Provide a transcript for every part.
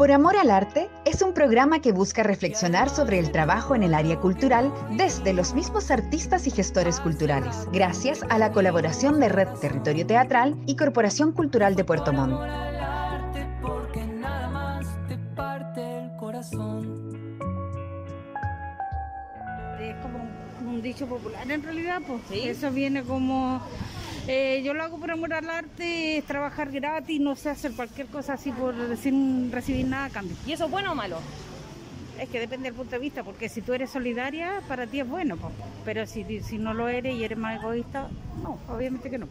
Por Amor al Arte es un programa que busca reflexionar sobre el trabajo en el área cultural desde los mismos artistas y gestores culturales, gracias a la colaboración de Red Territorio Teatral y Corporación Cultural de Puerto Montt. Es como un dicho popular en realidad, pues eso viene como eh, yo lo hago por amor al arte, es trabajar gratis, no sé hacer cualquier cosa así por sin recibir nada a cambio. ¿Y eso es bueno o malo? Es que depende del punto de vista, porque si tú eres solidaria, para ti es bueno, pero si, si no lo eres y eres más egoísta, no, obviamente que no.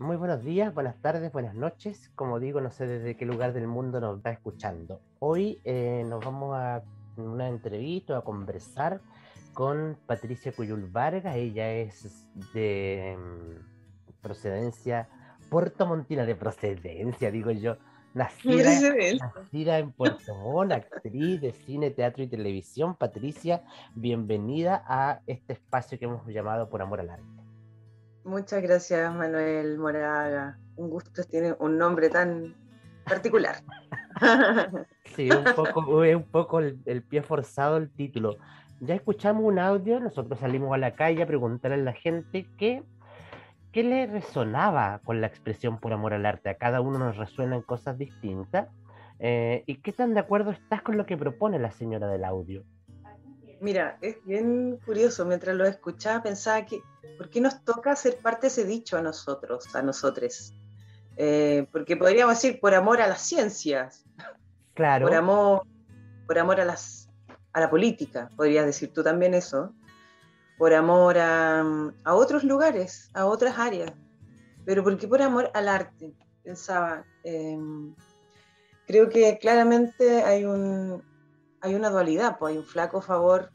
Muy buenos días, buenas tardes, buenas noches. Como digo, no sé desde qué lugar del mundo nos va escuchando. Hoy eh, nos vamos a una entrevista, a conversar con Patricia Cuyul Vargas. Ella es de mm, procedencia puertomontina, de procedencia, digo yo. Nacida, nacida en Puerto Montt, actriz de cine, teatro y televisión. Patricia, bienvenida a este espacio que hemos llamado Por Amor al Arte. Muchas gracias, Manuel Moraga. Un gusto, tiene un nombre tan particular. sí, un poco, un poco el pie forzado el título ya escuchamos un audio, nosotros salimos a la calle a preguntarle a la gente qué, qué le resonaba con la expresión por amor al arte. A cada uno nos resuenan cosas distintas. Eh, ¿Y qué tan de acuerdo estás con lo que propone la señora del audio? Mira, es bien curioso, mientras lo escuchaba pensaba que, ¿por qué nos toca ser parte de ese dicho a nosotros, a nosotros? Eh, porque podríamos decir por amor a las ciencias, claro. por amor, por amor a las a la política, podrías decir tú también eso, por amor a, otros lugares, a otras áreas, pero porque por amor al arte, pensaba. Em, creo que claramente hay, un, hay una dualidad, pues hay un flaco favor,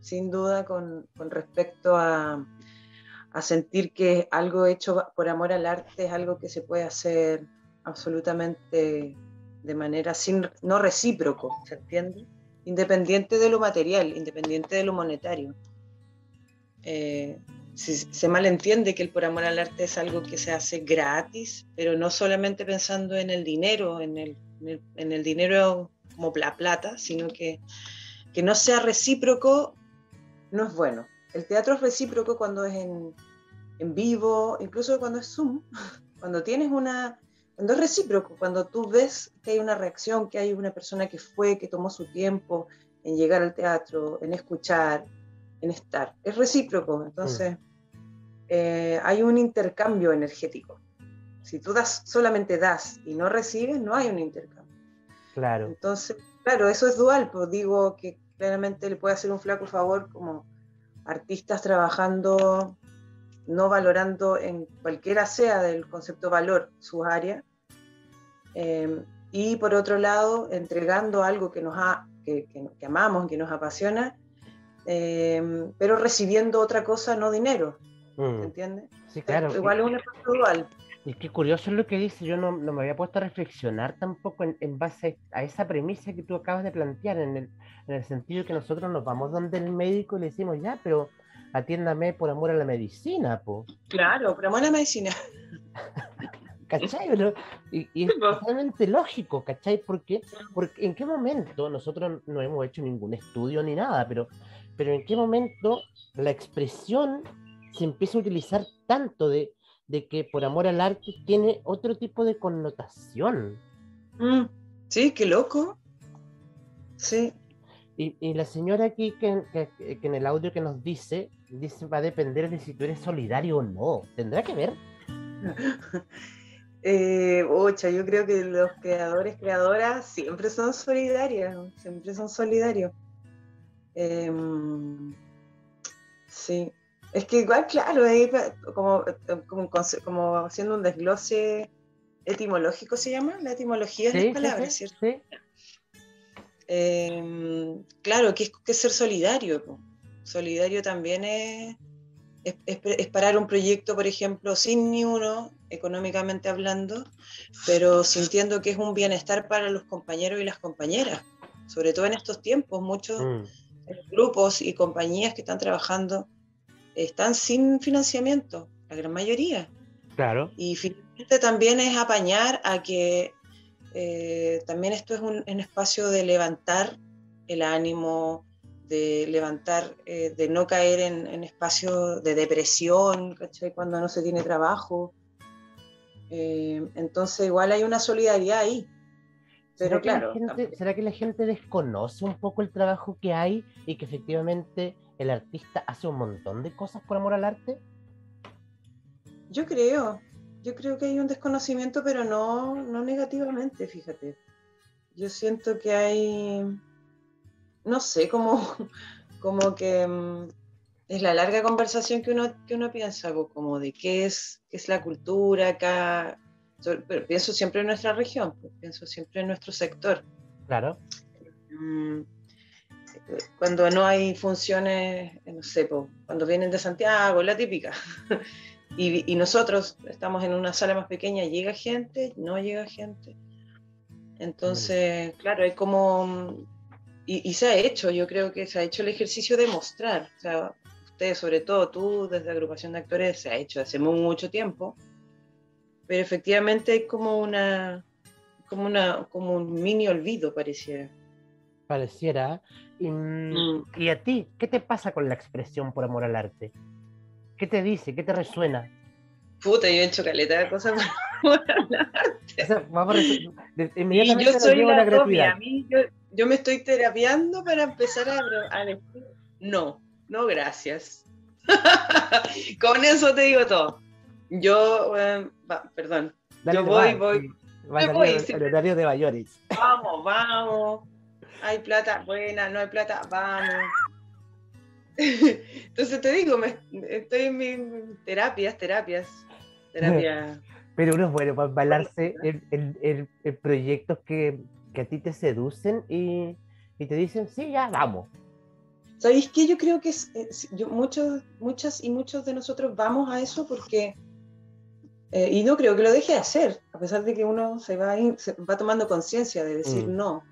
sin duda, con, respecto a, a sentir que algo hecho por amor al arte es algo que se puede hacer absolutamente de manera sin, no recíproco, ¿se entiende? Independiente de lo material, independiente de lo monetario. Eh, se malentiende que el por amor al arte es algo que se hace gratis, pero no solamente pensando en el dinero, en el, en el, dinero como la plata, sino que, que no sea recíproco no es bueno. El teatro es recíproco cuando es en, en vivo, incluso cuando es Zoom, cuando tienes una, cuando es recíproco, cuando tú ves que hay una reacción, que hay una persona que fue, que tomó su tiempo en llegar al teatro, en escuchar, en estar, es recíproco. Entonces, mm. eh, hay un intercambio energético. Si tú das, solamente das y no recibes, no hay un intercambio. Claro. Entonces, claro, eso es dual, pues digo que claramente le puede hacer un flaco favor como artistas trabajando no valorando en cualquiera sea del concepto valor su área, Em, y por otro lado, entregando algo que, nos ha, que, que, amamos, que nos apasiona, em, pero recibiendo otra cosa, no dinero. Mm. ¿Entiendes? Sí, claro. Igual es un efecto dual. Y qué curioso es lo que dice, yo no, no, me había puesto a reflexionar tampoco en, en, base a esa premisa que tú acabas de plantear, en el, en el sentido que nosotros nos vamos donde el médico y le decimos, ya, pero atiéndame por amor a la medicina, po. Claro, por amor a la medicina. ¿Cachai? Y, es totalmente lógico, ¿cachai? Porque, porque en qué momento nosotros no hemos hecho ningún estudio ni nada, pero, pero en qué momento la expresión se empieza a utilizar tanto de, que por amor al arte tiene otro tipo de connotación. Mm, sí, qué loco. Sí. Y, la señora aquí que, que, en el audio que nos dice, dice va a depender de si tú eres solidario o no. ¿Tendrá que ver? Eh, ocha, yo creo que los creadores, creadoras siempre son solidarios, siempre son solidarios. Em, sí, es que igual, claro, como, como, haciendo un desglose etimológico se llama, la etimología de las palabras, ¿cierto? Em, claro, que es, que ser solidario. Solidario también es, es, parar un proyecto, por ejemplo, sin ni uno, económicamente hablando, pero sintiendo que es un bienestar para los compañeros y las compañeras, sobre todo en estos tiempos, muchos mm. grupos y compañías que están trabajando están sin financiamiento, la gran mayoría. Claro. Y finalmente también es apañar a que eh, también esto es un, espacio de levantar el ánimo, de levantar, eh, de no caer en, en espacios de depresión, ¿cachai? Cuando no se tiene trabajo. Eh, entonces igual hay una solidaridad ahí. Pero claro. ¿Será que la gente desconoce un poco el trabajo que hay y que efectivamente el artista hace un montón de cosas por amor al arte? Yo creo, yo creo que hay un desconocimiento, pero no, no negativamente, fíjate. Yo siento que hay, no sé, como, como que mm, es la larga conversación que uno, que uno piensa, como de qué es, qué es la cultura acá, pero pienso siempre en nuestra región, pues, pienso siempre en nuestro sector. Claro. Mm, cuando no hay funciones, no sé, pues, cuando vienen de Santiago, la típica. y, y, nosotros estamos en una sala más pequeña, llega gente, no llega gente. Entonces, mm. claro, hay como... Y, y, se ha hecho, yo creo que se ha hecho el ejercicio de mostrar. O sea, sobre todo tú, desde la agrupación de actores, se ha hecho hace mucho tiempo, pero efectivamente hay como una, como una, como un mini olvido, pareciera. Pareciera. Y, mm. y, a ti, qué te pasa con la expresión por amor al arte? ¿Qué te dice? ¿Qué te resuena? Puta, yo he hecho caleta de cosas por amor al arte. vamos a y yo soy la, la a mí, yo, yo, me estoy terapiando para empezar a, a decir no no, gracias. Con eso te digo todo. Yo, eh, perdón, yo voy, voy. voy el, horario de Bayoris. Vamos, vamos. Hay plata, buena, no hay plata, vamos. Entonces te digo, me, estoy en mis terapias, terapias, terapias. Pero uno es bueno para balarse en, proyectos que, que, a ti te seducen y, y te dicen, sí, ya, vamos. ¿Sabéis qué? Yo creo que es, yo, muchos, muchas y muchos de nosotros vamos a eso porque, eh, y no creo que lo deje de hacer, a pesar de que uno se va, se va tomando conciencia de decir mm. no,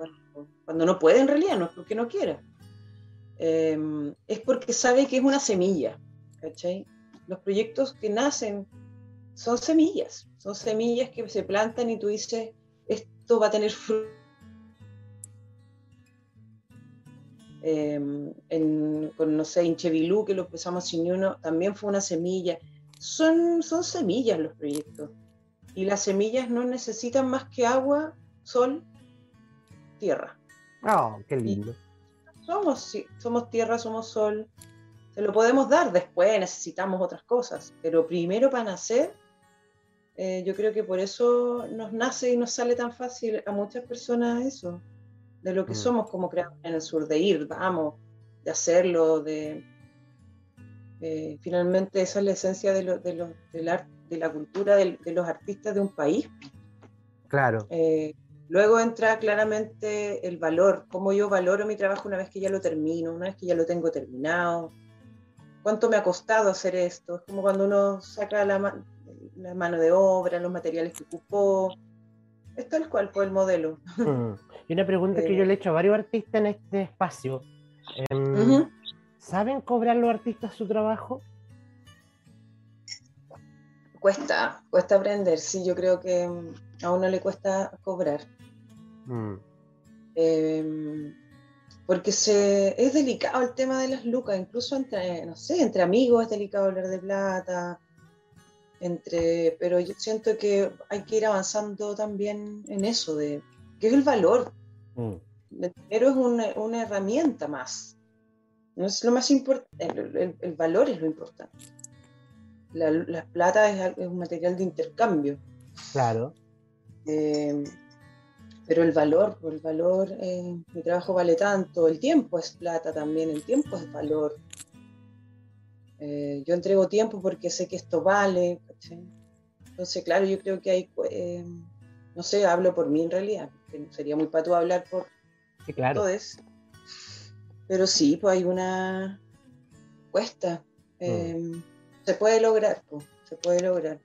cuando no puede en realidad, no es porque no quiera, em, es porque sabe que es una semilla, ¿cachai? Los proyectos que nacen son semillas, son semillas que se plantan y tú dices, esto va a tener fruto Em, en, con, no sé, Inchevilú, que lo empezamos sin uno, también fue una semilla. Son, son semillas los proyectos. Y las semillas no necesitan más que agua, sol, tierra. Oh, qué lindo. somos, somos tierra, somos sol. Se lo podemos dar después, necesitamos otras cosas. Pero primero para nacer, eh, yo creo que por eso nos nace y nos sale tan fácil a muchas personas eso de lo que mm. somos como creadores en el sur, de ir, vamos, de hacerlo, de... Eh, finalmente esa es la esencia de, lo, de, lo, de la cultura de, los artistas de un país. Claro. Eh, luego entra claramente el valor, cómo yo valoro mi trabajo una vez que ya lo termino, una vez que ya lo tengo terminado. ¿Cuánto me ha costado hacer esto? Es como cuando uno saca la, la mano de obra, los materiales que ocupó. Es tal cual fue el modelo. Mm. Y una pregunta que yo le he hecho a varios artistas en este espacio. Em, ¿Saben cobrar los artistas su trabajo? Cuesta, cuesta aprender, sí, yo creo que em, a uno le cuesta cobrar. Mm. Em, porque se, es delicado el tema de las lucas, incluso entre, no sé, entre amigos es delicado hablar de plata, entre, pero yo siento que hay que ir avanzando también en eso, de que es el valor. Mm. El dinero es una, una, herramienta más. No es lo más importante, el, el, valor es lo importante. La, la plata es, es, un material de intercambio. Claro. Eh, pero el valor, el valor, eh, mi trabajo vale tanto, el tiempo es plata también, el tiempo es valor. Eh, yo entrego tiempo porque sé que esto vale. Entonces, claro, yo creo que hay, no sé, hablo por mí en realidad, sería muy pato hablar por todos. Pero sí, pues hay una cuesta. Mm. Em, se puede lograr, pues, se puede lograr.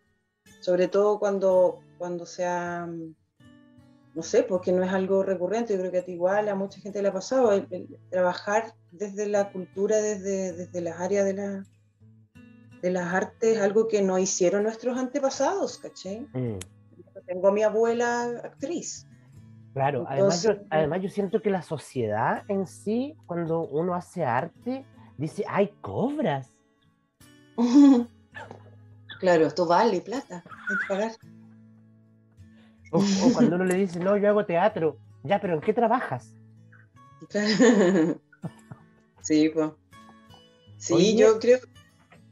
Sobre todo cuando, cuando sea, no sé, porque no es algo recurrente. Yo creo que a ti igual, a mucha gente le ha pasado, el, trabajar desde la cultura, desde, desde las áreas de, la, de las artes, algo que no hicieron nuestros antepasados, ¿caché? Mm. Tengo a mi abuela actriz Claro, además, yo, además yo siento que la sociedad en sí, cuando uno hace arte, dice, ay, cobras. claro, esto vale plata, hay que pagar. O, cuando uno le dice, no, yo hago teatro, ya, pero ¿en qué trabajas? sí, pues. Sí, yo creo.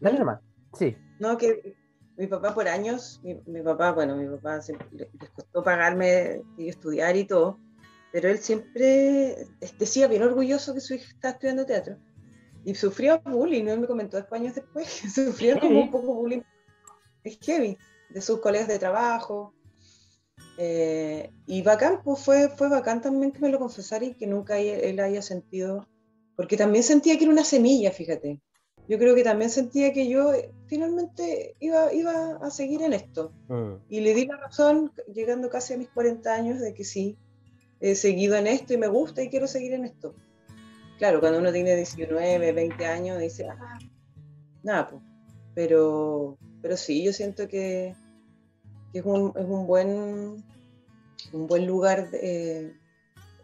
Dale nomás, sí. No, que mi papá por años, mi, papá, bueno, mi papá les costó pagarme y estudiar y todo, pero él siempre decía bien orgulloso que su hija estaba estudiando teatro. Y sufrió bullying, ¿no? Él me comentó después años después, sufrió como un poco bullying. Es heavy, de sus colegas de trabajo. Eh, y bacán, pues fue, fue bacán también que me lo confesara y que nunca él haya sentido, porque también sentía que era una semilla, fíjate yo creo que también sentía que yo eh, finalmente iba, iba a seguir en esto. Mm. Y le di la razón, llegando casi a mis 40 años, de que sí, he seguido en esto y me gusta y quiero seguir en esto. Claro, cuando uno tiene 19, 20 años, dice, ah, nada, pues. Pero, pero sí, yo siento que, es, un, es, un, buen, un buen lugar de,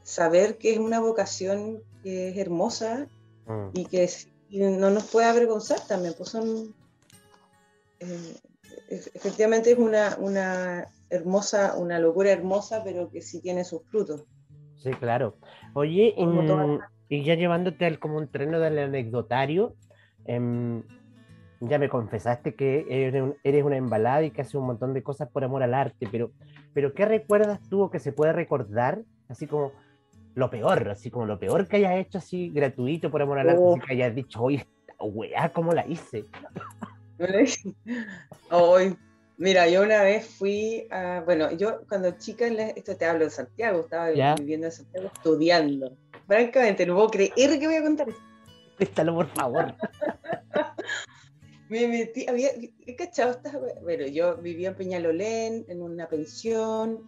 saber que es una vocación que es hermosa mm. y que y no nos puede avergonzar también, pues son, eh, efectivamente es una, una hermosa, una locura hermosa, pero que sí tiene sus frutos. Sí, claro. Oye, y ya llevándote al, como un treno del anecdotario, em, ya me confesaste que eres, una embalada y que haces un montón de cosas por amor al arte, pero, pero ¿qué recuerdas tú o que se puede recordar? Así como lo peor, así como lo peor que hayas hecho así gratuito por amor a la oh. que hayas dicho, oye, esta weá, ¿cómo la hice? Hoy, mira, yo una vez fui a, bueno, yo cuando chica, esto te hablo de Santiago, estaba viviendo en Santiago estudiando. Francamente, no puedo creer que voy a contar esto. Cuéntalo, por favor. me metí, había, ¿qué cachado? Bueno, yo vivía en Peñalolén, en una pensión,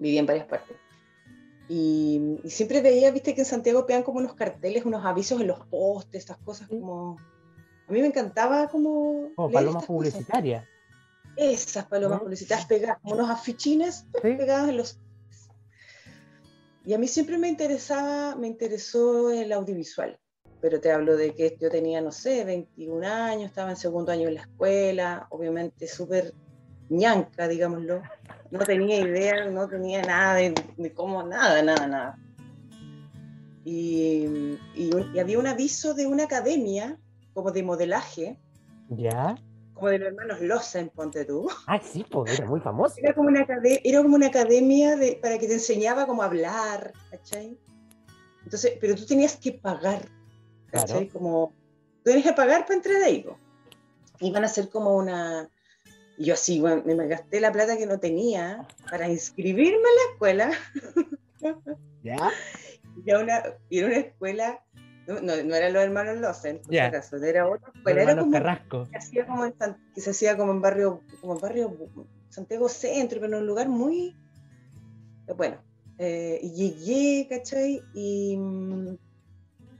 vivía en varias partes. Y, siempre veía, viste, que en Santiago pegan como unos carteles, unos avisos en los postes, estas cosas como... A mí me encantaba como... Como palomas publicitarias. Esas palomas publicitarias pegadas, como unos afichines pegados en los... Y a mí siempre me interesaba, me interesó el audiovisual. Pero te hablo de que yo tenía, no sé, 21 años, estaba en segundo año en la escuela, obviamente súper ñanca, digámoslo no tenía idea, no tenía nada de, cómo, nada, nada, nada. Y, había un aviso de una academia, como de modelaje. ¿Ya? Como de los hermanos Loza en Ponte tú. Ah, sí, pues era muy famoso. Era como una, era como una academia de, para que te enseñaba cómo hablar, ¿cachai? Entonces, pero tú tenías que pagar, ¿cachai? Como, tú tenías que pagar para entrar ahí. Iban a hacer como una, y yo así, bueno, me gasté la plata que no tenía para inscribirme en la escuela. ¿Ya? Y era una, y era una escuela, no, no, no eran los hermanos Losen, por yeah. caso, era otra escuela. Era como, Carrasco. Que, hacía como en, que se hacía como en barrio, como en barrio Santiago Centro, pero en un lugar muy... Bueno, eh, y llegué, ¿cachai? Y mm,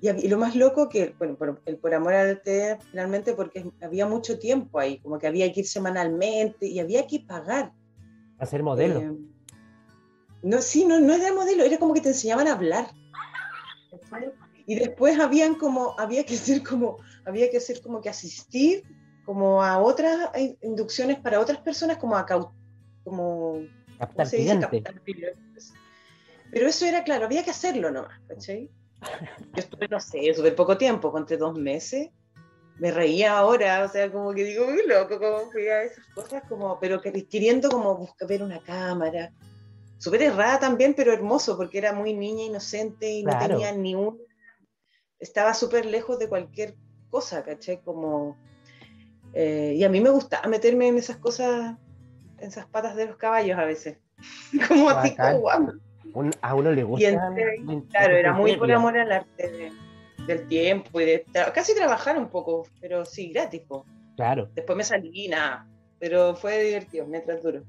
y, lo más loco que, bueno, por, el por amor al arte, finalmente, porque había mucho tiempo ahí, como que había que ir semanalmente y había que pagar. Hacer modelo. Eh, no, sí, no, no era modelo, era como que te enseñaban a hablar. Y después habían como, había que hacer como, había que hacer como que asistir como a otras inducciones para otras personas, como a como captar Pero eso era claro, había que hacerlo nomás, ¿cachai? Yo estuve, no sé, súper poco tiempo, conté dos meses. Me reía ahora, o sea, como que digo, muy loco, como que a esas cosas, como, pero queriendo como buscar ver una cámara. Súper errada también, pero hermoso, porque era muy niña, inocente y no tenía ni un... Estaba súper lejos de cualquier cosa, ¿caché? Como... Eh, y a mí me gustaba meterme en esas cosas, en esas patas de los caballos a veces. como tipo, guau a uno le gusta. claro, era muy por amor al arte del tiempo y de casi trabajar un poco, pero sí, gratis. Claro. Después me salí nada, pero fue divertido mientras duro.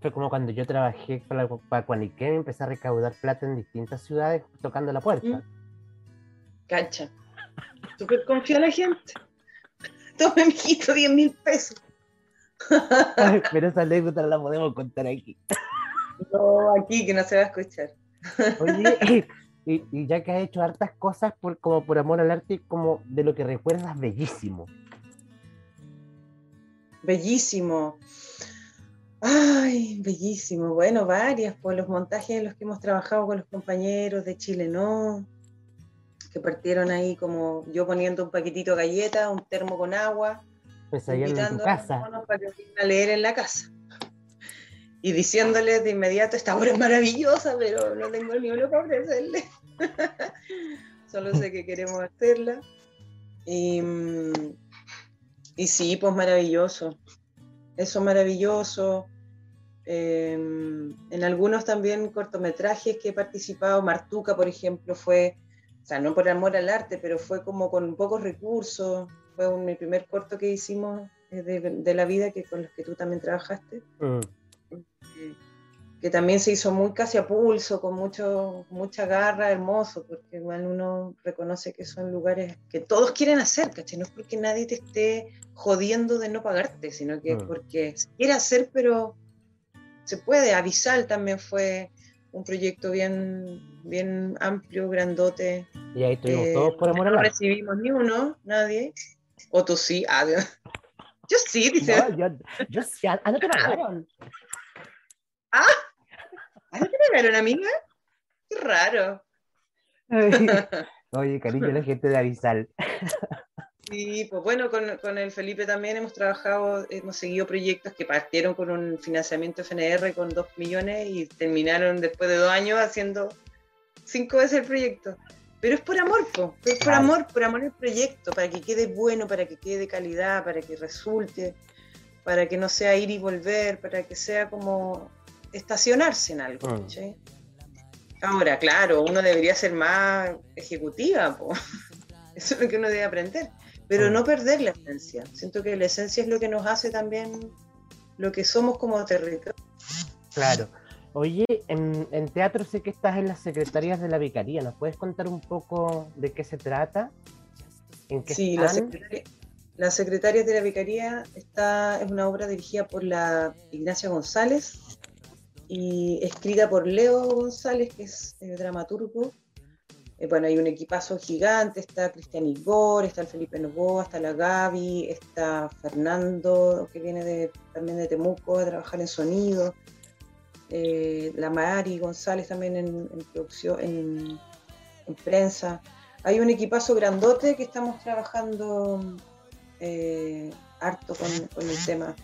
Fue como cuando yo trabajé para, para Cuaniquén, empecé a recaudar plata en distintas ciudades tocando la puerta. Mm. Cancha. Súper confía la gente. Tome, mijito, 10 mil pesos. pero esa anécdota la podemos contar aquí. No, aquí que no se va a escuchar. Oye, y, ya que has hecho hartas cosas por, como por amor al arte, como de lo que recuerdas bellísimo. Bellísimo. Ay, bellísimo. Bueno, varias, por los montajes en los que hemos trabajado con los compañeros de Chile, ¿no? Que partieron ahí como yo poniendo un paquetito de galletas, un termo con agua, pues invitando a los para que a leer en la casa. Y diciéndoles de inmediato, esta obra es maravillosa, pero no tengo ni uno para ofrecerle. Solo sé que queremos hacerla. Y, y sí, pues maravilloso. Eso maravilloso. Em, en algunos también cortometrajes que he participado, Martuca, por ejemplo, fue, o sea, no por amor al arte, pero fue como con pocos recursos. Fue un, el primer corto que hicimos eh, de, la vida que con los que tú también trabajaste. Eh, que también se hizo muy casi a pulso, con mucho, mucha garra, hermoso, porque igual uno reconoce que son lugares que todos quieren hacer, ¿cachai? No es porque nadie te esté jodiendo de no pagarte, sino que mm. porque se quiere hacer, pero se puede. Avisal también fue un proyecto bien, bien amplio, grandote. Y ahí estuvimos eh, todos por amor a No recibimos ni uno, nadie. O tú sí, ah, Yo sí, dice. yo, yo sí, ah, no te pagaron. Ah, ¿Ah, no te pagaron, amiga? Qué raro. Oye, cariño, la gente de Avisal. Sí, pues bueno, con, con, el Felipe también hemos trabajado, hemos seguido proyectos que partieron con un financiamiento FNR con dos millones y terminaron después de dos años haciendo cinco veces el proyecto. Pero es por amor, po. es por amor, por amor al proyecto, para que quede bueno, para que quede de calidad, para que resulte, para que no sea ir y volver, para que sea como estacionarse en algo. Mm. Ahora, claro, uno debería ser más ejecutiva, eso es lo que uno debe aprender, pero mm. no perder la esencia. Siento que la esencia es lo que nos hace también lo que somos como territorio. Claro. Oye, en, teatro sé que estás en las secretarías de la Vicaría, ¿nos puedes contar un poco de qué se trata? ¿En qué sí, están? La, secretaria de la Vicaría está, es una obra dirigida por la Ignacia González, y escrita por Leo González, que es eh, dramaturgo. Eh, bueno, hay un equipazo gigante, está Cristian Igor, está el Felipe Novoa, está la Gaby, está Fernando, que viene de, también de Temuco a trabajar en sonido, eh, la Mari González también en, producción, en, prensa. Hay un equipazo grandote que estamos trabajando harto con, con el tema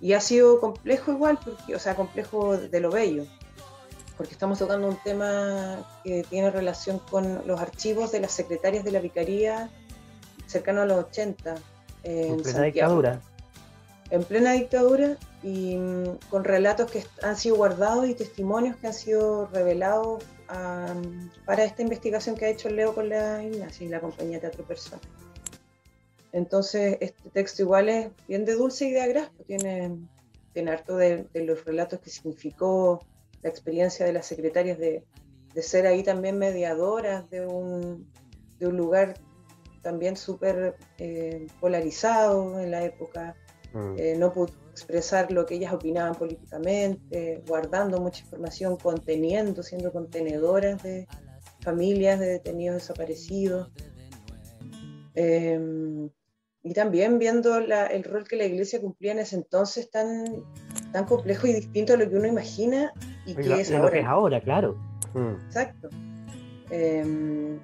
y ha sido complejo igual, porque, o sea, complejo de lo bello, porque estamos tocando un tema que tiene relación con los archivos de las secretarias de la Vicaría cercano a los 80. En, plena dictadura. En plena dictadura y mm, con relatos que han sido guardados y testimonios que han sido revelados para esta investigación que ha hecho Leo con la Ignacia y la compañía Teatro Persona. Entonces, este texto igual es bien de dulce y de agraz, pues tiene, tiene harto de, los relatos que significó la experiencia de las secretarias de, ser ahí también mediadoras de un, lugar también súper eh, polarizado en la época, mm. eh, no pudo expresar lo que ellas opinaban políticamente, guardando mucha información, conteniendo, siendo contenedoras de familias de detenidos desaparecidos. Em, y también viendo el rol que la iglesia cumplía en ese entonces tan, tan complejo y distinto a lo que uno imagina y que es ahora. es ahora, claro. Mm. Exacto. Em,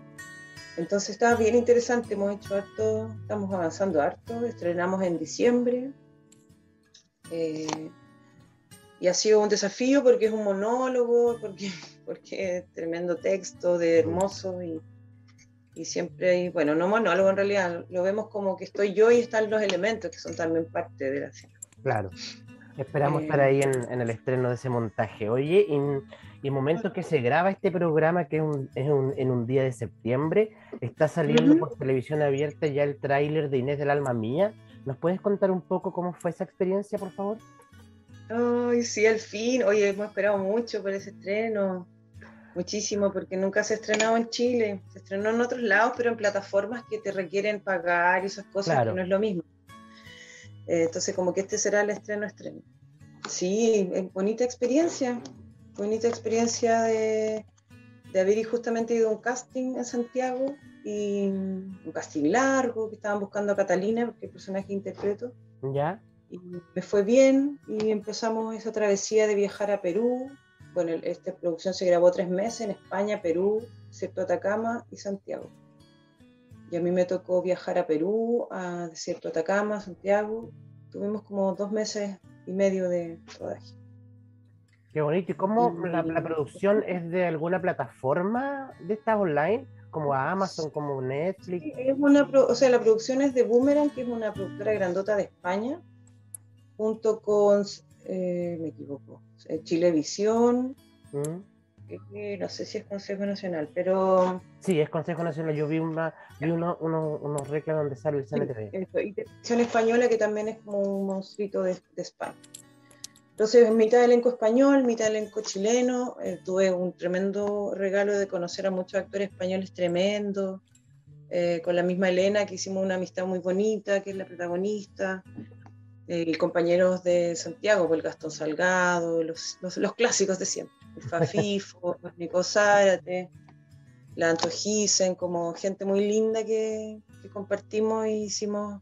entonces está bien interesante, hemos hecho harto, estamos avanzando harto, estrenamos en diciembre. Eh, y ha sido un desafío porque es un monólogo, porque, porque es tremendo texto de hermoso y y siempre hay, bueno, no monólogo en realidad, lo vemos como que estoy yo y están los elementos que son también parte de la escena. Claro. Esperamos estar ahí en, el estreno de ese montaje. Oye, en el momento que se graba este programa, que es, en un día de septiembre, está saliendo por televisión abierta ya el tráiler de Inés del Alma Mía. ¿Nos puedes contar un poco cómo fue esa experiencia, por favor? Ay, sí, al fin. Oye, hemos esperado mucho por ese estreno muchísimo, porque nunca se ha estrenado en Chile, se estrenó en otros lados, pero en plataformas que te requieren pagar y esas cosas, que no es lo mismo. Eh, entonces, como que este será el estreno estreno. Sí, bonita experiencia, bonita experiencia de, de haber justamente ido a un casting en Santiago, y un casting largo, que estaban buscando a Catalina, porque el personaje interpreto. ¿Ya? Y me fue bien y empezamos esa travesía de viajar a Perú. Bueno, esta producción se grabó tres meses en España, Perú, Desierto Atacama y Santiago. Y a mí me tocó viajar a Perú, a Desierto Atacama, Santiago. Tuvimos como dos meses y medio de rodaje. Qué bonito. ¿Y cómo la, producción es de alguna plataforma de estas online? Como Amazon, como Netflix. es una, o sea, la producción es de Boomerang, que es una productora grandota de España, junto con, eh, me equivoco, eh, Chilevisión. ¿Mm? no sé si es Consejo Nacional, pero... Sí, es Consejo Nacional. Yo vi, una, vi uno, uno, unos reclamos donde sale el CNTV. y Televisión Española, que también es como un monstruito de, de España. Entonces, mitad elenco español, mitad elenco chileno. Eh, tuve un tremendo regalo de conocer a muchos actores españoles tremendos. Eh, con la misma Elena, que hicimos una amistad muy bonita, que es la protagonista. Eh, compañeros de Santiago, pues, el Gastón Salgado, los, los, clásicos de siempre. El Fafifo, Nico Zárate, la Antojisen, como gente muy linda que, que compartimos y hicimos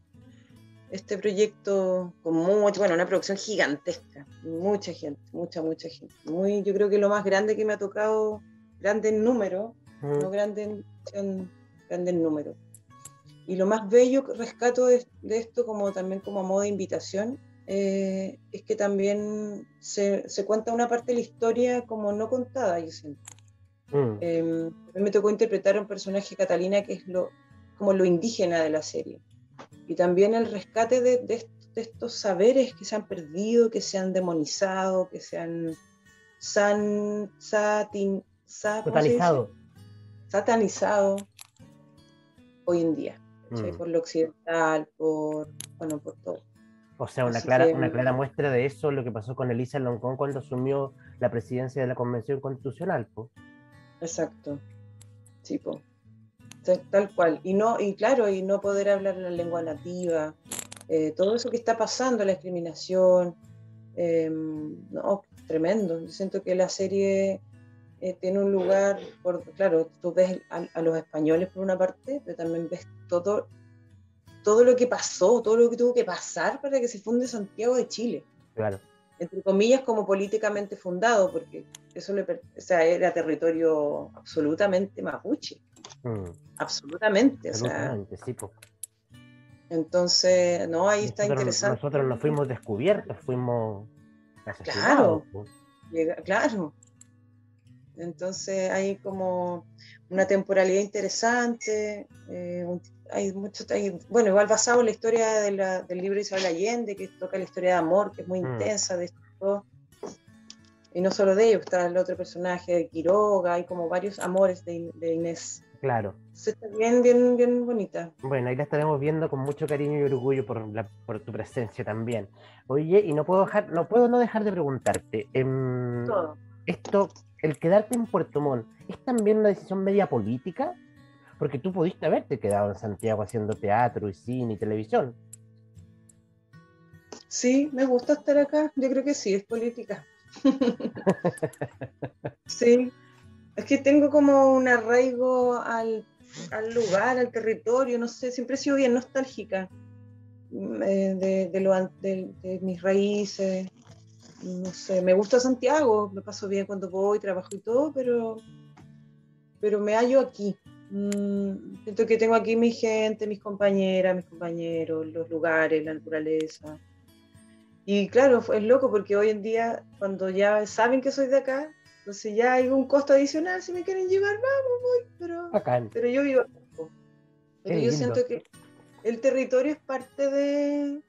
este proyecto con mucho, bueno, una producción gigantesca, mucha gente, mucha, mucha gente. Muy, yo creo que lo más grande que me ha tocado, grande en número, no grande en, grande en número. Y lo más bello que rescato de, esto, como también como a modo de invitación, eh, es que también se, se, cuenta una parte de la historia como no contada, yo siento. Mm. A mí me tocó interpretar a un personaje, Catalina, que es lo, como lo indígena de la serie y también el rescate de, de, estos saberes que se han perdido, que se han demonizado, que se han san, satin, satanizado. satanizado hoy en día, mm. por lo occidental, por, bueno, por todo. O sea, una clara, una clara muestra de eso lo que pasó con Elisa Loncón cuando asumió la presidencia de la Convención Constitucional. Exacto. Sí, po tal cual. Y no, y claro, y no poder hablar la lengua nativa, eh, todo eso que está pasando, la discriminación, em, no, tremendo. Yo siento que la serie eh, tiene un lugar, por, claro, tú ves a, los españoles por una parte, pero también ves todo, todo lo que pasó, todo lo que tuvo que pasar para que se funde Santiago de Chile. Claro. Entre comillas, como políticamente fundado, porque eso le, o sea, era territorio absolutamente mapuche. Mm. Absolutamente. Absolutamente, sí. Entonces, no, ahí está interesante. Nosotros nos fuimos descubiertos, fuimos Claro, claro. Entonces hay como una temporalidad interesante, eh, hay mucho, bueno, igual basado en la historia del libro de Isabel Allende, que toca la historia de amor, que es muy mm. intensa de esto. Y no solo de ellos, está el otro personaje de Quiroga, hay como varios amores de, de Inés Claro. está bien, bien, bien bonita. Bueno, ahí la estaremos viendo con mucho cariño y orgullo por, la, por tu presencia también. Oye, y no puedo dejar, no puedo no dejar de preguntarte. Em, esto, el quedarte en Puerto Montt, ¿es también una decisión media política? Porque tú pudiste haberte quedado en Santiago haciendo teatro y cine y televisión. Sí, me gusta estar acá. Yo creo que sí, es política. sí, es que tengo como un arraigo al, lugar, al territorio, no sé, siempre he sido bien nostálgica mm, eh, de, de, de, mis raíces. No sé, me gusta Santiago, me paso bien cuando voy, trabajo y todo, pero, pero me hallo aquí. Mm, siento que tengo aquí mi gente, mis compañeras, mis compañeros, los lugares, la naturaleza. Y claro, es loco porque hoy en día, cuando ya saben que soy de acá, entonces ya hay un costo adicional, si me quieren llevar, vamos, voy, pero, pero yo vivo Pero yo siento que el territorio es parte de,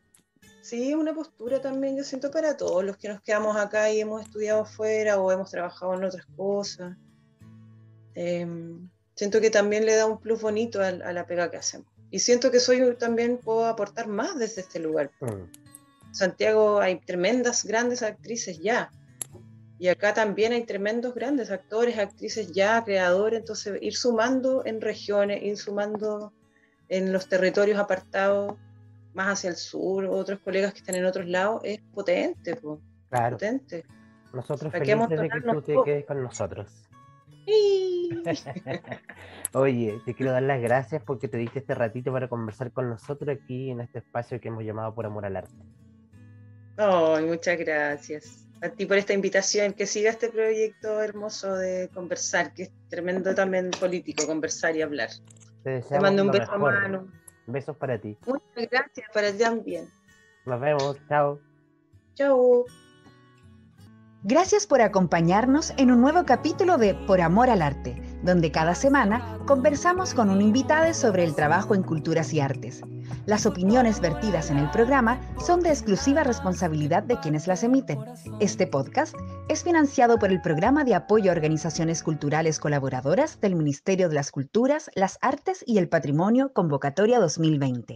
sí, una postura también, yo siento para todos los que nos quedamos acá y hemos estudiado afuera o hemos trabajado en otras cosas. Em, siento que también le da un plus bonito a, la pega que hacemos. Y siento que soy también puedo aportar más desde este lugar. Mm. Santiago hay tremendas, grandes actrices ya, y acá también hay tremendos grandes actores, actrices ya, creadores, entonces ir sumando en regiones, ir sumando en los territorios apartados más hacia el sur, otros colegas que están en otros lados, es potente, Claro. potente. Nosotros felices de que tú te quedes con nosotros. Oye, te quiero dar las gracias porque te diste este ratito para conversar con nosotros aquí en este espacio que hemos llamado Por Amor al Arte. Ay, muchas gracias a ti por esta invitación, que siga este proyecto hermoso de conversar, que es tremendo también político, conversar y hablar. Te, Te mando un beso, mano. Besos para ti. Muchas gracias, para ti también. Nos vemos, chao. Chao. Gracias por acompañarnos en un nuevo capítulo de Por Amor al Arte, donde cada semana conversamos con un invitado sobre el trabajo en culturas y artes. Las opiniones vertidas en el programa son de exclusiva responsabilidad de quienes las emiten. Este podcast es financiado por el Programa de Apoyo a Organizaciones Culturales Colaboradoras del Ministerio de las Culturas, las Artes y el Patrimonio Convocatoria 2020.